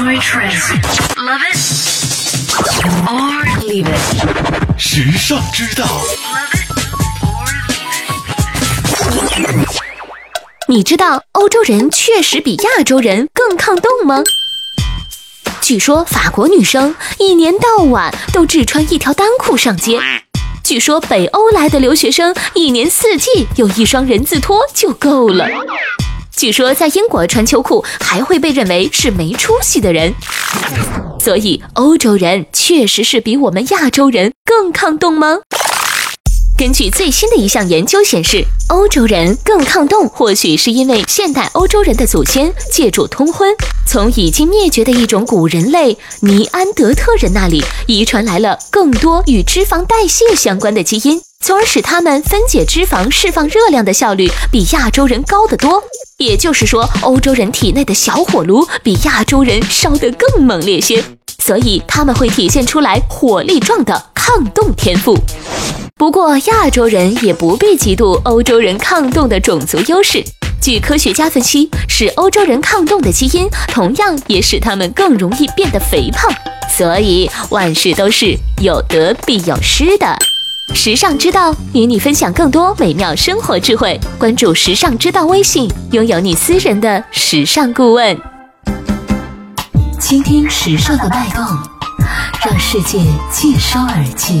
Enjoy trends. Love it or leave it. 时尚之道.你知道欧洲人确实比亚洲人更抗冻吗？据说法国女生一年到晚都只穿一条单裤上街。据说北欧来的留学生一年四季有一双人字拖就够了。据说在英国穿秋裤还会被认为是没出息的人。所以欧洲人确实是比我们亚洲人更抗冻吗？根据最新的一项研究显示，欧洲人更抗冻，或许是因为现代欧洲人的祖先借助通婚，从已经灭绝的一种古人类尼安德特人那里遗传来了更多与脂肪代谢相关的基因，从而使他们分解脂肪、释放热量的效率比亚洲人高得多。也就是说，欧洲人体内的小火炉比亚洲人烧得更猛烈些，所以他们会体现出来火力壮的抗冻天赋。不过，亚洲人也不必嫉妒欧洲人抗冻的种族优势。据科学家分析，使欧洲人抗冻的基因，同样也使他们更容易变得肥胖。所以，万事都是有得必有失的。时尚之道与你分享更多美妙生活智慧，关注时尚之道微信，拥有你私人的时尚顾问。倾听时尚的脉动，让世界尽收耳际。